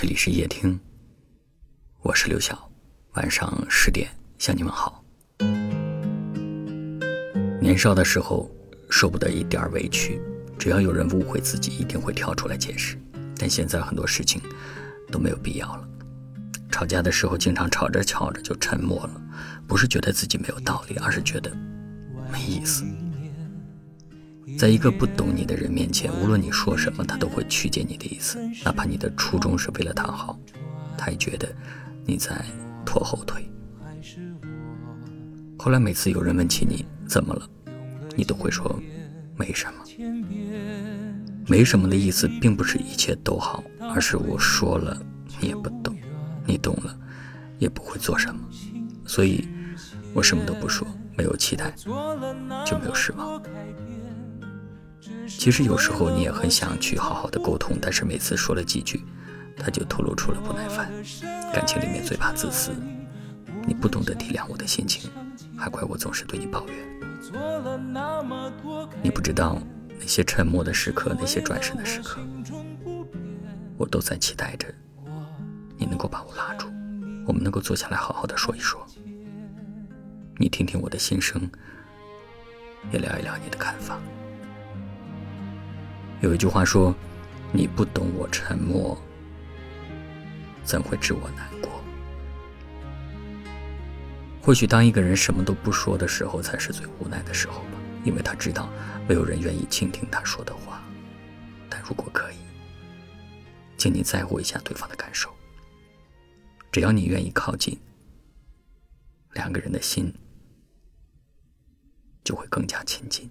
这里是夜听，我是刘晓。晚上十点向你们好。年少的时候受不得一点委屈，只要有人误会自己，一定会跳出来解释。但现在很多事情都没有必要了。吵架的时候，经常吵着吵着就沉默了，不是觉得自己没有道理，而是觉得没意思。在一个不懂你的人面前，无论你说什么，他都会曲解你的意思，哪怕你的初衷是为了他好，他也觉得你在拖后腿。后来每次有人问起你怎么了，你都会说没什么。没什么的意思，并不是一切都好，而是我说了你也不懂，你懂了也不会做什么，所以我什么都不说，没有期待就没有失望。其实有时候你也很想去好好的沟通，但是每次说了几句，他就透露出了不耐烦。感情里面最怕自私，你不懂得体谅我的心情，还怪我总是对你抱怨。你不知道那些沉默的时刻，那些转身的时刻，我都在期待着你能够把我拉住，我们能够坐下来好好的说一说，你听听我的心声，也聊一聊你的看法。有一句话说：“你不懂我沉默，怎会知我难过？”或许当一个人什么都不说的时候，才是最无奈的时候吧，因为他知道没有人愿意倾听他说的话。但如果可以，请你在乎一下对方的感受。只要你愿意靠近，两个人的心就会更加亲近。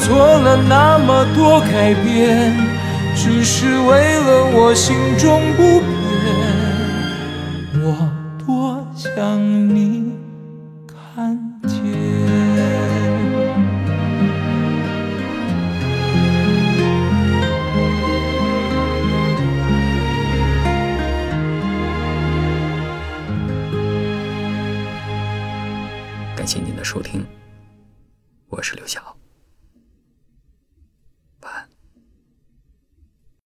做了那么多改变，只是为了我心中不变。我多想你看见。感谢您的收听，我是刘晓。